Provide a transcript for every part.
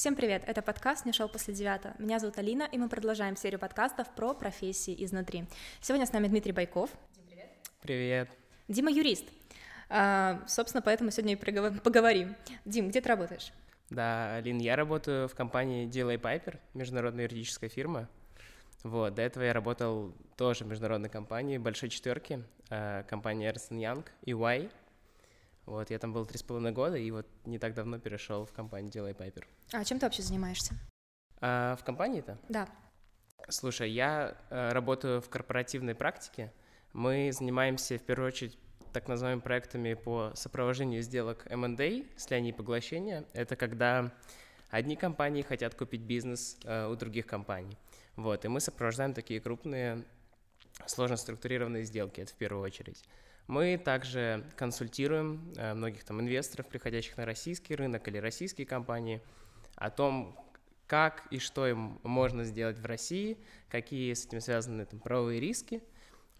Всем привет, это подкаст «Не шел после девятого». Меня зовут Алина, и мы продолжаем серию подкастов про профессии изнутри. Сегодня с нами Дмитрий Байков. Дим, привет. Привет. Дима юрист. А, собственно, поэтому сегодня и поговорим. Дим, где ты работаешь? Да, Алин, я работаю в компании Delay Piper, международная юридическая фирма. Вот, до этого я работал тоже в международной компании, большой четверки, а, компания Ernst Young, EY. Вот, я там был три с половиной года, и вот не так давно перешел в компанию Delay Piper. А чем ты вообще занимаешься? А, в компании-то? Да. Слушай, я э, работаю в корпоративной практике. Мы занимаемся в первую очередь так называемыми проектами по сопровождению сделок M&A, слияния и поглощения. Это когда одни компании хотят купить бизнес э, у других компаний. Вот, и мы сопровождаем такие крупные, сложно структурированные сделки, это в первую очередь. Мы также консультируем э, многих там инвесторов, приходящих на российский рынок или российские компании, о том, как и что им можно сделать в России, какие с этим связаны там, правовые риски.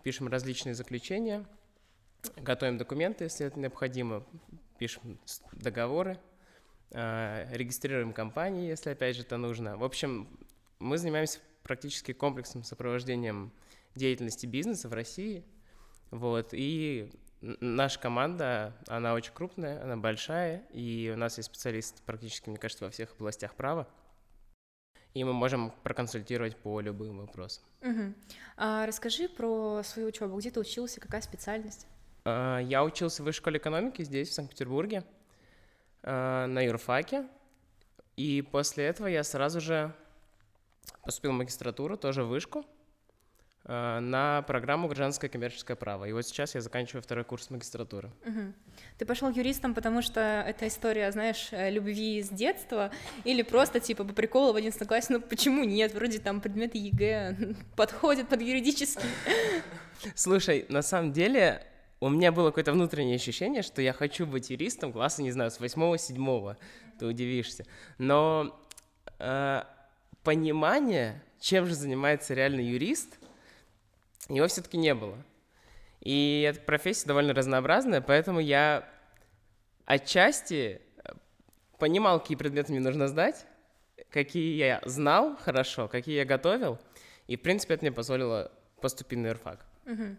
Пишем различные заключения, готовим документы, если это необходимо, пишем договоры, э, регистрируем компании, если опять же это нужно. В общем, мы занимаемся практически комплексным сопровождением деятельности бизнеса в России. Вот, и наша команда, она очень крупная, она большая, и у нас есть специалисты практически, мне кажется, во всех областях права. И мы можем проконсультировать по любым вопросам. Угу. А расскажи про свою учебу. Где ты учился, какая специальность? А, я учился в высшей школе экономики здесь, в Санкт-Петербурге, а, на юрфаке. И после этого я сразу же поступил в магистратуру, тоже в Вышку, на программу «Гражданское коммерческое право». И вот сейчас я заканчиваю второй курс магистратуры. Угу. Ты пошел юристом, потому что это история, знаешь, э, любви с детства, или просто типа по приколу в 11 классе, ну почему нет, вроде там предметы ЕГЭ подходят под юридический. Слушай, на самом деле у меня было какое-то внутреннее ощущение, что я хочу быть юристом класса, не знаю, с восьмого-седьмого, ты удивишься. Но э, понимание, чем же занимается реальный юрист, его все-таки не было. И эта профессия довольно разнообразная, поэтому я отчасти э, понимал, какие предметы мне нужно сдать, какие я знал хорошо, какие я готовил, и, в принципе, это мне позволило поступить на юрфак. Угу.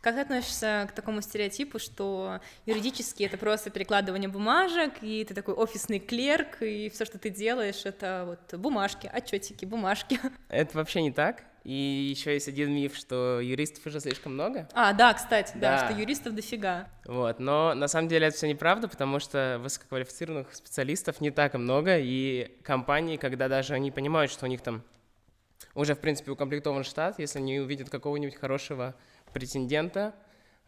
Как ты относишься к такому стереотипу, что юридически это просто перекладывание бумажек, и ты такой офисный клерк, и все, что ты делаешь, это вот бумажки, отчетики, бумажки? Это вообще не так. И еще есть один миф, что юристов уже слишком много. А, да, кстати, да, да что юристов дофига. Вот, но на самом деле это все неправда, потому что высококвалифицированных специалистов не так и много, и компании, когда даже они понимают, что у них там уже, в принципе, укомплектован штат, если они увидят какого-нибудь хорошего претендента,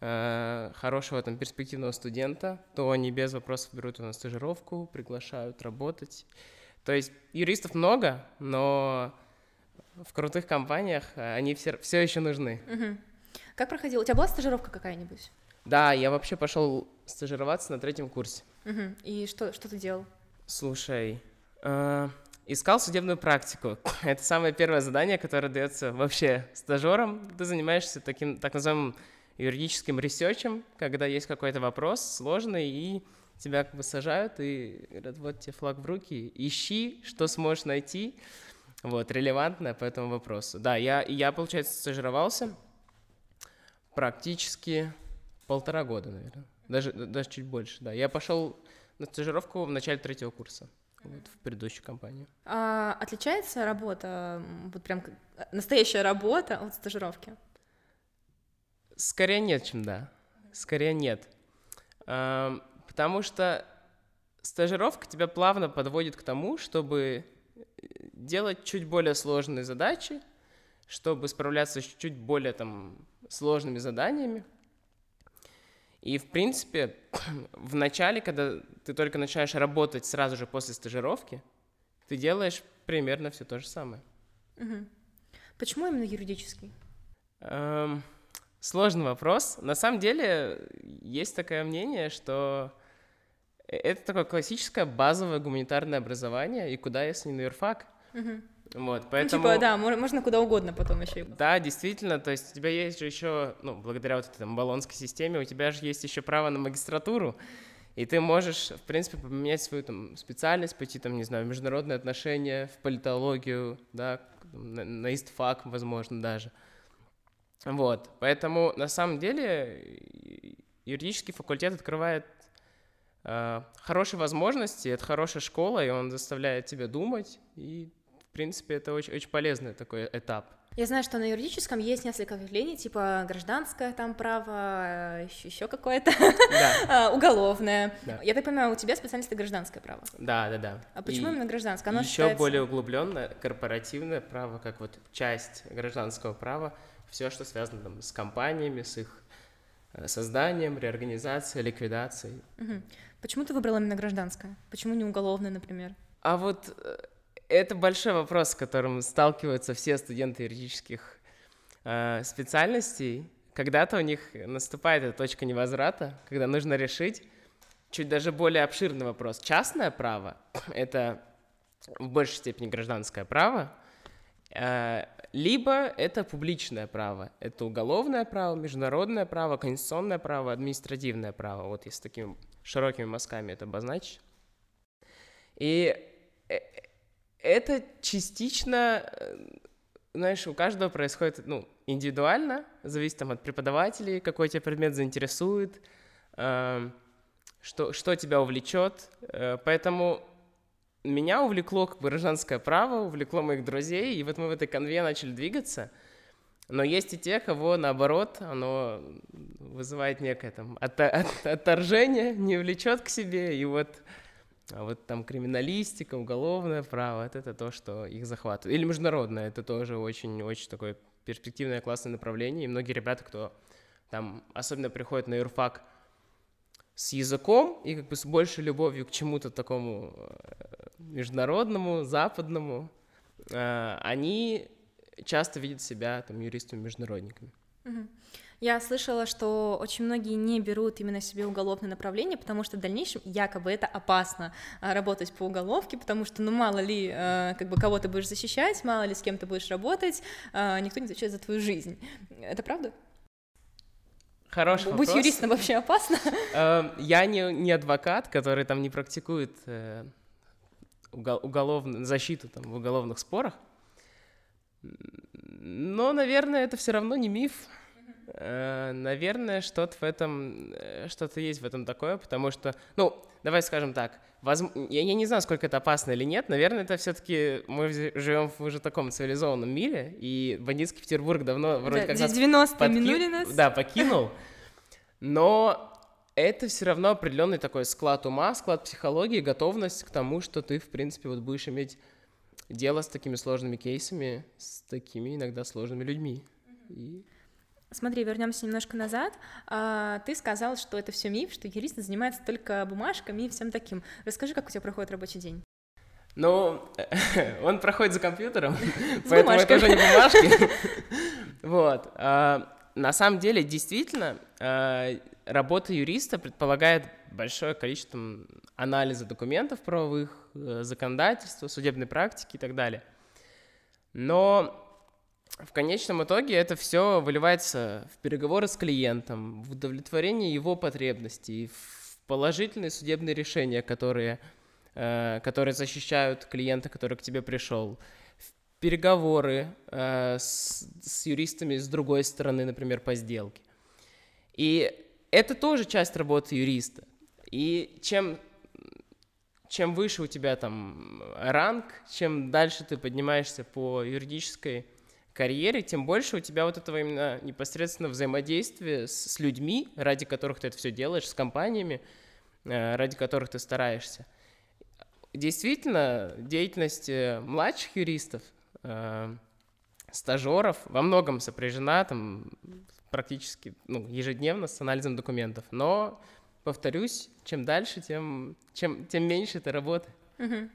э, хорошего там перспективного студента, то они без вопросов берут его на стажировку, приглашают работать. То есть юристов много, но в крутых компаниях э, они все, все еще нужны. Угу. Как проходила? У тебя была стажировка какая-нибудь? Да, я вообще пошел стажироваться на третьем курсе. Угу. И что, что ты делал? Слушай, э, Искал судебную практику. Это самое первое задание, которое дается вообще стажерам. Ты занимаешься таким так называемым юридическим ресерчем, когда есть какой-то вопрос сложный, и тебя как бы сажают и говорят, вот тебе флаг в руки, ищи, что сможешь найти, вот, релевантное по этому вопросу. Да, я, я получается, стажировался практически полтора года, наверное, даже, даже чуть больше, да. Я пошел на стажировку в начале третьего курса вот, в предыдущую компанию. А отличается работа, вот прям настоящая работа от стажировки? Скорее нет, чем да. Скорее нет. А, потому что стажировка тебя плавно подводит к тому, чтобы делать чуть более сложные задачи, чтобы справляться с чуть более там сложными заданиями. И, в принципе, в начале, когда ты только начинаешь работать сразу же после стажировки, ты делаешь примерно все то же самое. Угу. Почему именно юридический? Эм, сложный вопрос. На самом деле, есть такое мнение, что это такое классическое базовое гуманитарное образование, и куда, если не на юрфак? Угу. Вот, поэтому... Ну, типа, да, можно куда угодно потом еще. Да, действительно, то есть у тебя есть же еще, ну, благодаря вот этой там баллонской системе, у тебя же есть еще право на магистратуру, И ты можешь, в принципе, поменять свою там специальность, пойти там, не знаю, в международные отношения, в политологию, да, на, на истфак, возможно, даже. Вот, поэтому на самом деле юридический факультет открывает э, хорошие возможности, это хорошая школа, и он заставляет тебя думать, и, в принципе, это очень, очень полезный такой этап. Я знаю, что на юридическом есть несколько ответвлений, типа гражданское там право, еще, еще какое-то, да. уголовное. Да. Я так понимаю, у тебя специальность гражданское право. Да, да, да. А почему и именно гражданское? Оно еще считается... более углубленное корпоративное право, как вот часть гражданского права, все, что связано там, с компаниями, с их э, созданием, реорганизацией, ликвидацией. Угу. Почему ты выбрал именно гражданское? Почему не уголовное, например? А вот э, это большой вопрос, с которым сталкиваются все студенты юридических э, специальностей. Когда-то у них наступает эта точка невозврата, когда нужно решить чуть даже более обширный вопрос. Частное право — это в большей степени гражданское право, э, либо это публичное право. Это уголовное право, международное право, конституционное право, административное право. Вот если такими широкими мазками это обозначить. И э, это частично, э, знаешь, у каждого происходит, ну, индивидуально, зависит там от преподавателей, какой тебя предмет заинтересует, э, что, что тебя увлечет. Э, поэтому меня увлекло как бы гражданское право, увлекло моих друзей, и вот мы в этой конве начали двигаться. Но есть и те, кого, наоборот, оно вызывает некое там от, от, отторжение, не влечет к себе, и вот а вот там криминалистика, уголовное право, это, это то, что их захватывает. Или международное, это тоже очень-очень такое перспективное, классное направление. И многие ребята, кто там особенно приходят на юрфак с языком и как бы с большей любовью к чему-то такому э, международному, западному, э, они часто видят себя там юристами-международниками. Mm-hmm. Я слышала, что очень многие не берут именно себе уголовное направление, потому что в дальнейшем якобы это опасно а, работать по уголовке, потому что, ну, мало ли, а, как бы кого ты будешь защищать, мало ли с кем ты будешь работать, а, никто не отвечает за твою жизнь. Это правда? Хороший Быть вопрос. юристом вообще опасно? Эм, я не, не адвокат, который там не практикует э, уголовную защиту там, в уголовных спорах. Но, наверное, это все равно не миф. Э, наверное, что-то в этом, э, что-то есть в этом такое, потому что, ну, давай скажем так, воз... я, я не знаю, сколько это опасно или нет, наверное, это все-таки мы живем в уже таком цивилизованном мире, и бандитский Петербург давно вроде да, как 90 подки... минули нас. Да, покинул, но это все равно определенный такой склад ума, склад психологии, готовность к тому, что ты, в принципе, вот будешь иметь дело с такими сложными кейсами, с такими иногда сложными людьми. И Смотри, вернемся немножко назад. А, ты сказал, что это все миф, что юрист занимается только бумажками и всем таким. Расскажи, как у тебя проходит рабочий день. Ну, он проходит за компьютером, поэтому это уже не бумажки. Вот. А, на самом деле, действительно, а, работа юриста предполагает большое количество анализа документов правовых, э, законодательства, судебной практики и так далее. Но в конечном итоге это все выливается в переговоры с клиентом, в удовлетворение его потребностей, в положительные судебные решения, которые, э, которые защищают клиента, который к тебе пришел, в переговоры э, с, с юристами с другой стороны, например, по сделке. И это тоже часть работы юриста. И чем чем выше у тебя там ранг, чем дальше ты поднимаешься по юридической карьере, тем больше у тебя вот этого именно непосредственно взаимодействия с, с людьми, ради которых ты это все делаешь, с компаниями, э, ради которых ты стараешься. Действительно, деятельность э, младших юристов, э, стажеров во многом сопряжена там практически ну, ежедневно с анализом документов. Но, повторюсь, чем дальше, тем, чем, тем меньше это работы. Uh-huh.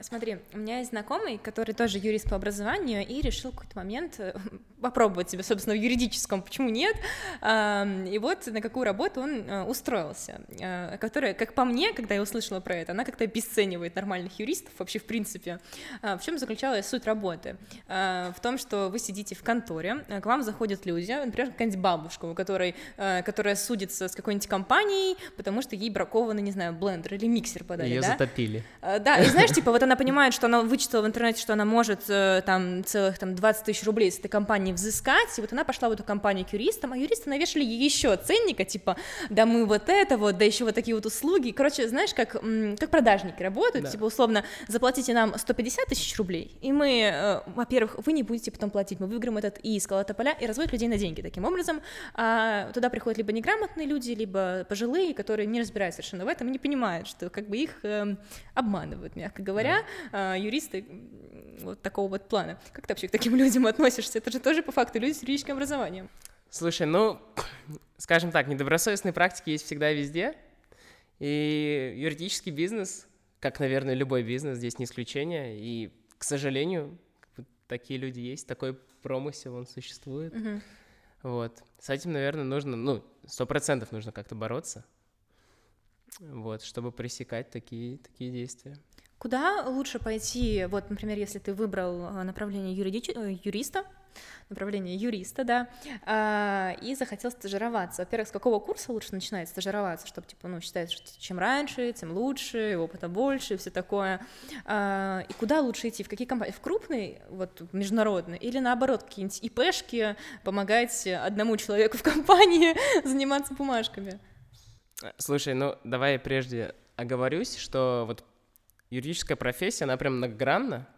Смотри, у меня есть знакомый, который тоже юрист по образованию, и решил в какой-то момент, попробовать себя, собственно, в юридическом, почему нет? И вот на какую работу он э, устроился, э, которая, как по мне, когда я услышала про это, она как-то обесценивает нормальных юристов вообще в принципе. А, в чем заключалась суть работы? А, в том, что вы сидите в конторе, к вам заходят люди, например, какая-нибудь бабушка, у которой, э, которая судится с какой-нибудь компанией, потому что ей бракованный, не знаю, блендер или миксер подали, Ее да? затопили. Да, и знаешь, типа, вот она понимает, что она вычитала в интернете, что она может там целых там 20 тысяч рублей с этой компании взыскать, и вот она пошла в эту компанию к юристам, а юристы навешали ей еще ценника, типа, да мы вот это вот, да еще вот такие вот услуги, короче, знаешь, как, как продажники работают, да. типа, условно, заплатите нам 150 тысяч рублей, и мы, э, во-первых, вы не будете потом платить, мы выиграем этот иск, поля, и разводят людей на деньги таким образом, а туда приходят либо неграмотные люди, либо пожилые, которые не разбираются совершенно в этом и не понимают, что как бы их э, обманывают, мягко говоря, да. э, юристы вот такого вот плана. Как ты вообще к таким людям относишься? Это же тоже по факту люди с юридическим образованием. Слушай, ну, скажем так, недобросовестные практики есть всегда и везде. И юридический бизнес, как, наверное, любой бизнес, здесь не исключение. И, к сожалению, такие люди есть, такой промысел, он существует. Угу. Вот. С этим, наверное, нужно, ну, сто процентов нужно как-то бороться. Вот, чтобы пресекать такие, такие действия. Куда лучше пойти, вот, например, если ты выбрал э, направление юридич... Э, юриста, направление юриста, да, а, и захотел стажироваться. Во-первых, с какого курса лучше начинать стажироваться, чтобы, типа, ну, считается, что чем раньше, тем лучше, опыта больше, все такое. А, и куда лучше идти? В какие компании? В крупные, вот, международные, или наоборот, какие-нибудь ИПшки, помогать одному человеку в компании заниматься бумажками? Слушай, ну, давай прежде оговорюсь, что вот юридическая профессия, она прям многогранна,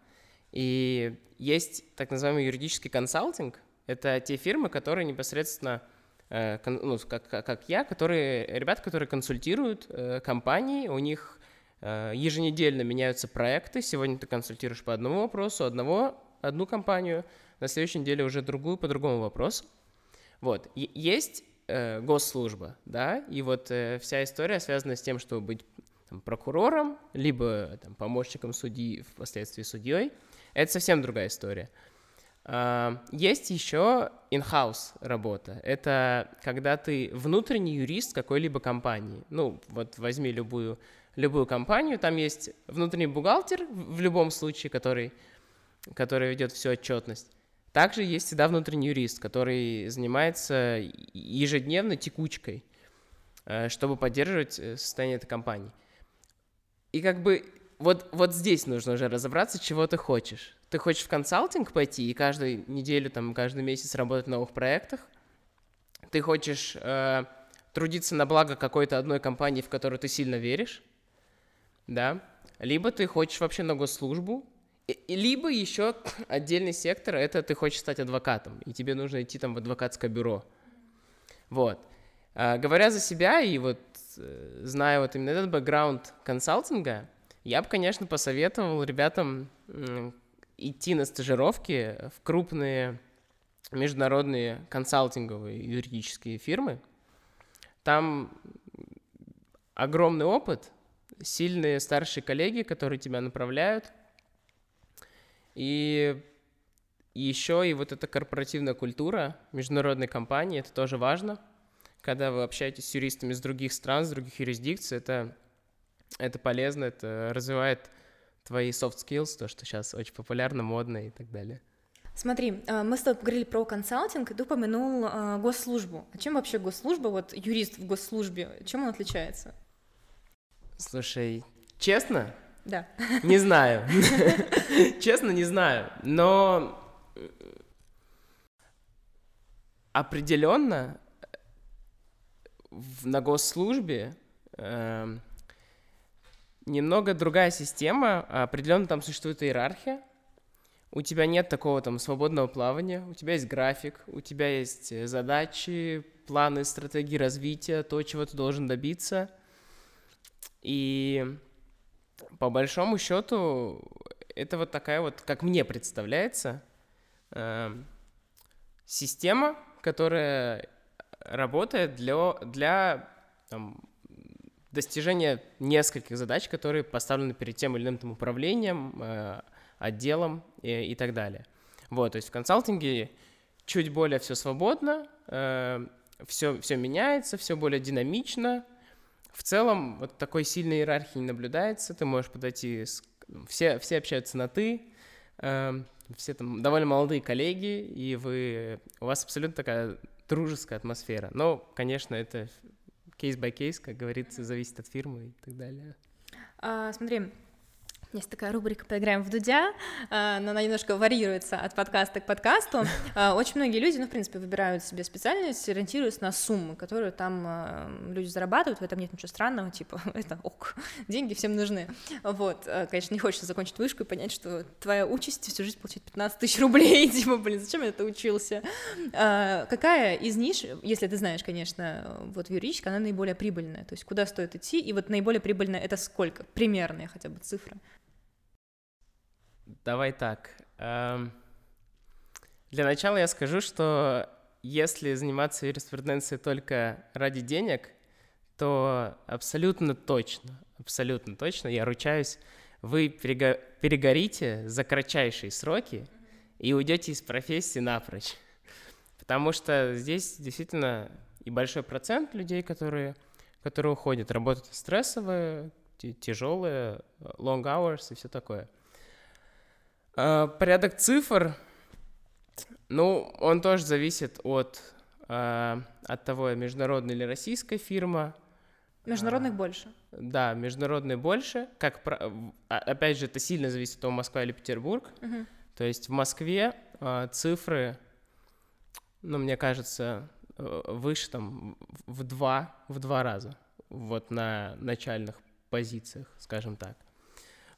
и есть так называемый юридический консалтинг. Это те фирмы, которые непосредственно, э, ну, как, как я, которые, ребят, которые консультируют э, компании, у них э, еженедельно меняются проекты. Сегодня ты консультируешь по одному вопросу, одного, одну компанию, на следующей неделе уже другую по другому вопросу. Вот. Есть э, госслужба, да, и вот э, вся история связана с тем, чтобы быть там, прокурором, либо там, помощником судьи, впоследствии судьей, это совсем другая история. А, есть еще in-house работа. Это когда ты внутренний юрист какой-либо компании. Ну, вот возьми любую, любую компанию, там есть внутренний бухгалтер в любом случае, который, который ведет всю отчетность. Также есть всегда внутренний юрист, который занимается ежедневной текучкой, э, чтобы поддерживать э, состояние этой компании. И как бы вот, вот здесь нужно уже разобраться, чего ты хочешь. Ты хочешь в консалтинг пойти и каждую неделю, там, каждый месяц работать в новых проектах? Ты хочешь э, трудиться на благо какой-то одной компании, в которую ты сильно веришь? Да? Либо ты хочешь вообще на госслужбу, либо еще отдельный сектор, это ты хочешь стать адвокатом, и тебе нужно идти там в адвокатское бюро. Вот. А, говоря за себя и вот Э, зная вот именно этот бэкграунд консалтинга, я бы, конечно, посоветовал ребятам идти на стажировки в крупные международные консалтинговые юридические фирмы. Там огромный опыт, сильные старшие коллеги, которые тебя направляют. И еще и вот эта корпоративная культура международной компании, это тоже важно – когда вы общаетесь с юристами из других стран, с других юрисдикций, это, это полезно, это развивает твои soft skills, то, что сейчас очень популярно, модно и так далее. Смотри, а, мы с тобой поговорили про консалтинг, и ты упомянул а, госслужбу. А чем вообще госслужба, вот юрист в госслужбе, чем он отличается? Слушай, честно? Да. Не знаю. Честно, не знаю. Но определенно в, на госслужбе э, немного другая система, определенно там существует иерархия, у тебя нет такого там свободного плавания, у тебя есть график, у тебя есть э, задачи, планы, стратегии развития, то, чего ты должен добиться. И по большому счету это вот такая вот, как мне представляется, э, система, которая работает для, для там, достижения нескольких задач, которые поставлены перед тем или иным там, управлением, э, отделом и, и так далее. Вот, то есть в консалтинге чуть более все свободно, все, все меняется, все более динамично. В целом вот такой сильной иерархии не наблюдается. Ты можешь подойти, с... все, все общаются на «ты», все там довольно молодые коллеги, и вы, у вас абсолютно такая дружеская атмосфера. Но, конечно, это case by case, как говорится, зависит от фирмы и так далее. А, смотри, есть такая рубрика «Поиграем в Дудя», а, но она немножко варьируется от подкаста к подкасту. А, очень многие люди, ну, в принципе, выбирают себе специальность, ориентируясь на суммы, которые там а, люди зарабатывают, в этом нет ничего странного, типа, это ок, деньги всем нужны. Вот, конечно, не хочется закончить вышку и понять, что твоя участь всю жизнь получить 15 тысяч рублей, типа, блин, зачем я это учился? Какая из ниш, если ты знаешь, конечно, вот в она наиболее прибыльная, то есть куда стоит идти, и вот наиболее прибыльная это сколько? Примерные хотя бы цифры. Давай так. Эм, для начала я скажу, что если заниматься юриспруденцией только ради денег, то абсолютно точно, абсолютно точно, я ручаюсь, вы перего- перегорите за кратчайшие сроки и уйдете из профессии напрочь. Потому что здесь действительно и большой процент людей, которые, которые уходят, работают стрессовые, тяжелые, long hours и все такое. А, порядок цифр, ну, он тоже зависит от, а, от того, международная или российская фирма. Международных а, больше. Да, международные больше. Как, опять же, это сильно зависит от Москвы или Петербург. Угу. То есть в Москве цифры, ну, мне кажется, э, выше там в два, в два раза. Вот на начальных позициях, скажем так.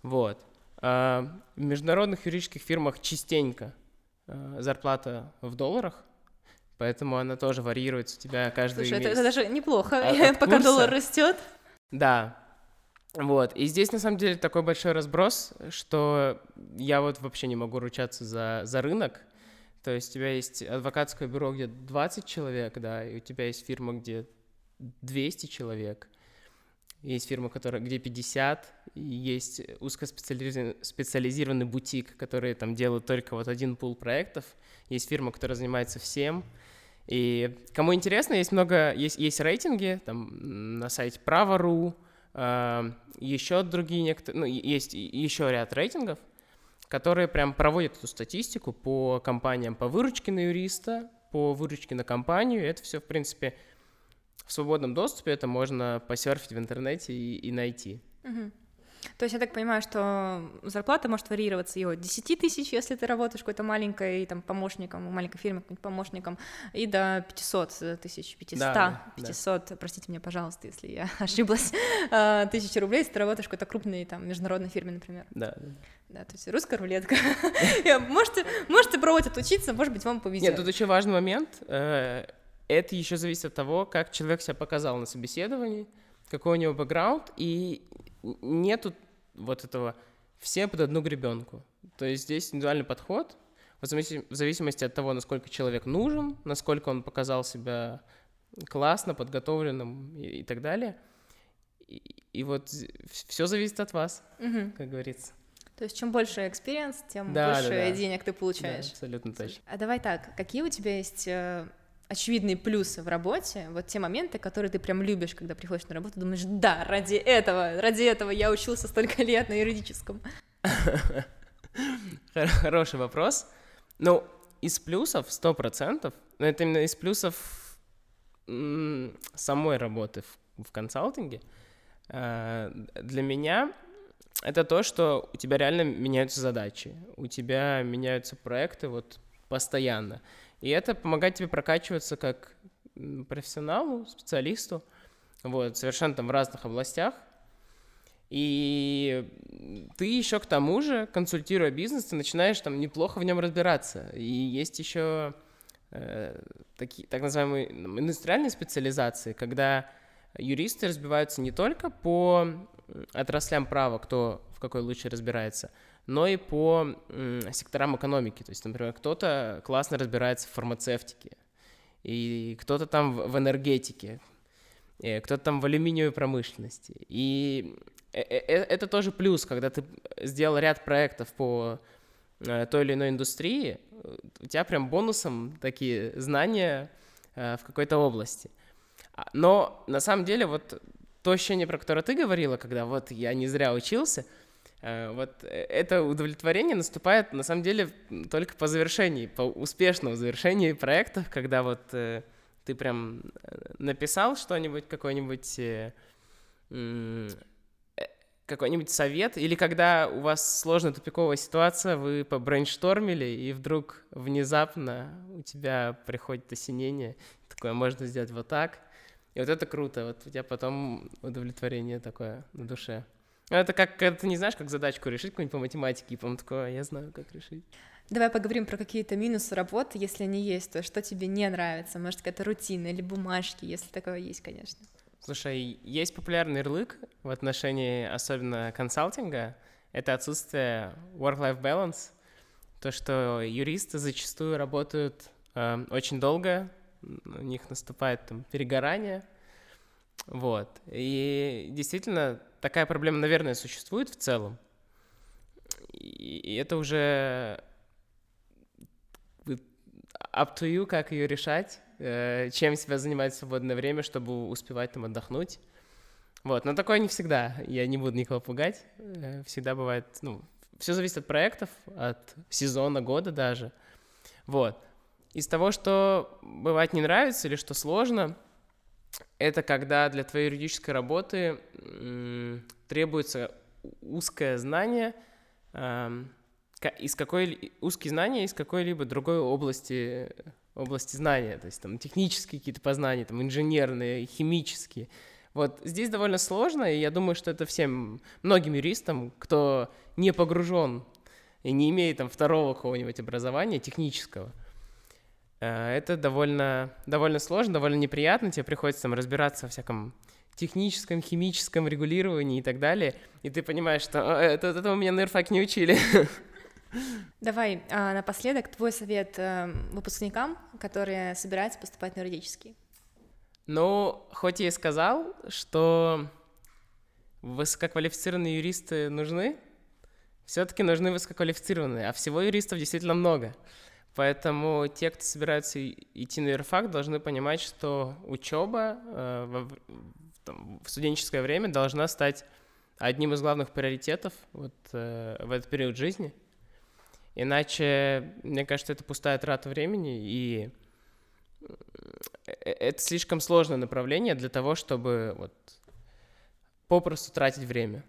Вот. А, в международных юридических фирмах частенько а, зарплата в долларах, поэтому она тоже варьируется у тебя каждый Слушай, месяц. Это, это даже неплохо, а, пока доллар растет. Да, вот, и здесь на самом деле такой большой разброс, что я вот вообще не могу ручаться за, за рынок, то есть у тебя есть адвокатское бюро, где 20 человек, да, и у тебя есть фирма, где 200 человек, есть фирма, которая, где 50, есть узкоспециализированный специализированный бутик, который там делают только вот один пул проектов, есть фирма, которая занимается всем, и кому интересно, есть много, есть, есть рейтинги, там на сайте Право.ру, э, еще другие некоторые, ну, есть еще ряд рейтингов, которые прям проводят эту статистику по компаниям по выручке на юриста, по выручке на компанию, это все, в принципе, в свободном доступе это можно посерфить в интернете и, и найти. Угу. То есть я так понимаю, что зарплата может варьироваться и от 10 тысяч, если ты работаешь какой-то маленькой там, помощником, маленькой фирме помощником, и до 500 тысяч, 500, да, 500, да. простите меня, пожалуйста, если я ошиблась, а, тысячи рублей, если ты работаешь в какой-то крупной там международной фирме, например. Да, да. Да, то есть русская рулетка. можете, можете пробовать отучиться, может быть, вам повезет. Нет, тут еще важный момент. Это еще зависит от того, как человек себя показал на собеседовании, какой у него бэкграунд, и нету вот этого все под одну гребенку. То есть здесь индивидуальный подход, в зависимости от того, насколько человек нужен, насколько он показал себя классно, подготовленным и, и так далее. И, и вот все зависит от вас, угу. как говорится. То есть чем больше experience, тем да, больше да, да. денег ты получаешь. Да, абсолютно точно. А давай так, какие у тебя есть э, очевидные плюсы в работе, вот те моменты, которые ты прям любишь, когда приходишь на работу, думаешь, да, ради этого, ради этого я учился столько лет на юридическом. Хороший вопрос. Ну, из плюсов сто процентов, но это именно из плюсов самой работы в, в консалтинге. Э, для меня это то, что у тебя реально меняются задачи, у тебя меняются проекты вот постоянно. И это помогает тебе прокачиваться как профессионалу, специалисту, вот, совершенно там в разных областях. И ты еще к тому же, консультируя бизнес, ты начинаешь там неплохо в нем разбираться. И есть еще э, такие, так называемые индустриальные специализации, когда юристы разбиваются не только по отраслям права, кто в какой лучше разбирается, но и по секторам экономики. То есть, например, кто-то классно разбирается в фармацевтике, и кто-то там в энергетике, кто-то там в алюминиевой промышленности. И э, э, э, это тоже плюс, когда ты сделал ряд проектов по той или иной индустрии, у тебя прям бонусом такие знания в какой-то области. А, но на самом деле вот то ощущение, про которое ты говорила, когда вот я не зря учился, э, вот это удовлетворение наступает на самом деле только по завершении, по успешному завершении проектов, когда вот ты прям написал что-нибудь, какой-нибудь какой-нибудь совет, или когда у вас сложная тупиковая ситуация, вы побрейнштормили, и вдруг внезапно у тебя приходит осенение, такое, можно сделать вот так, и вот это круто, вот у тебя потом удовлетворение такое на душе. Ну, это как, когда ты не знаешь, как задачку решить какую-нибудь по математике, и потом такое, я знаю, как решить. Давай поговорим про какие-то минусы работы, если они есть, то что тебе не нравится, может, какая-то рутина или бумажки, если такое есть, конечно. Слушай, есть популярный ярлык в отношении особенно консалтинга, это отсутствие work-life balance, то, что юристы зачастую работают э, очень долго, у них наступает там перегорание, вот. И действительно, такая проблема, наверное, существует в целом. И это уже up to you, как ее решать. Э, чем себя занимать в свободное время, чтобы успевать там отдохнуть. Вот, но такое не всегда, я не буду никого пугать, э, всегда бывает, ну, все зависит от проектов, от сезона, года даже, вот. Из того, что бывает не нравится или что сложно, это когда для твоей юридической работы требуется узкое знание, э, из какой узкие знания из какой-либо другой области области знания, то есть там технические какие-то познания, там инженерные, химические. Вот здесь довольно сложно, и я думаю, что это всем, многим юристам, кто не погружен и не имеет там второго какого-нибудь образования технического, э, это довольно, довольно сложно, довольно неприятно, тебе приходится там разбираться во всяком техническом, химическом регулировании и так далее, и ты понимаешь, что это, это у меня на ИРФАК не учили. Давай а, напоследок твой совет а, выпускникам, которые собираются поступать на юридический. Ну, хоть я и сказал, что высококвалифицированные юристы нужны, все-таки нужны высококвалифицированные, а всего юристов действительно много. Поэтому те, кто собираются идти на юрфак, должны понимать, что учеба э, в студенческое время должна стать одним из главных приоритетов вот, э, в этот период жизни – Иначе, мне кажется, это пустая трата времени, и э, это слишком сложное направление для того, чтобы вот попросту тратить время.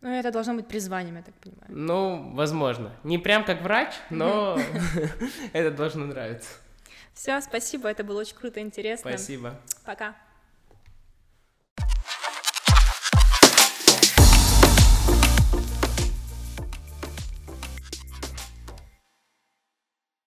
Ну, это должно быть призванием, я так понимаю. Ну, возможно. Не прям как врач, но это должно нравиться. Все, спасибо, это было очень круто, интересно. Спасибо. Пока.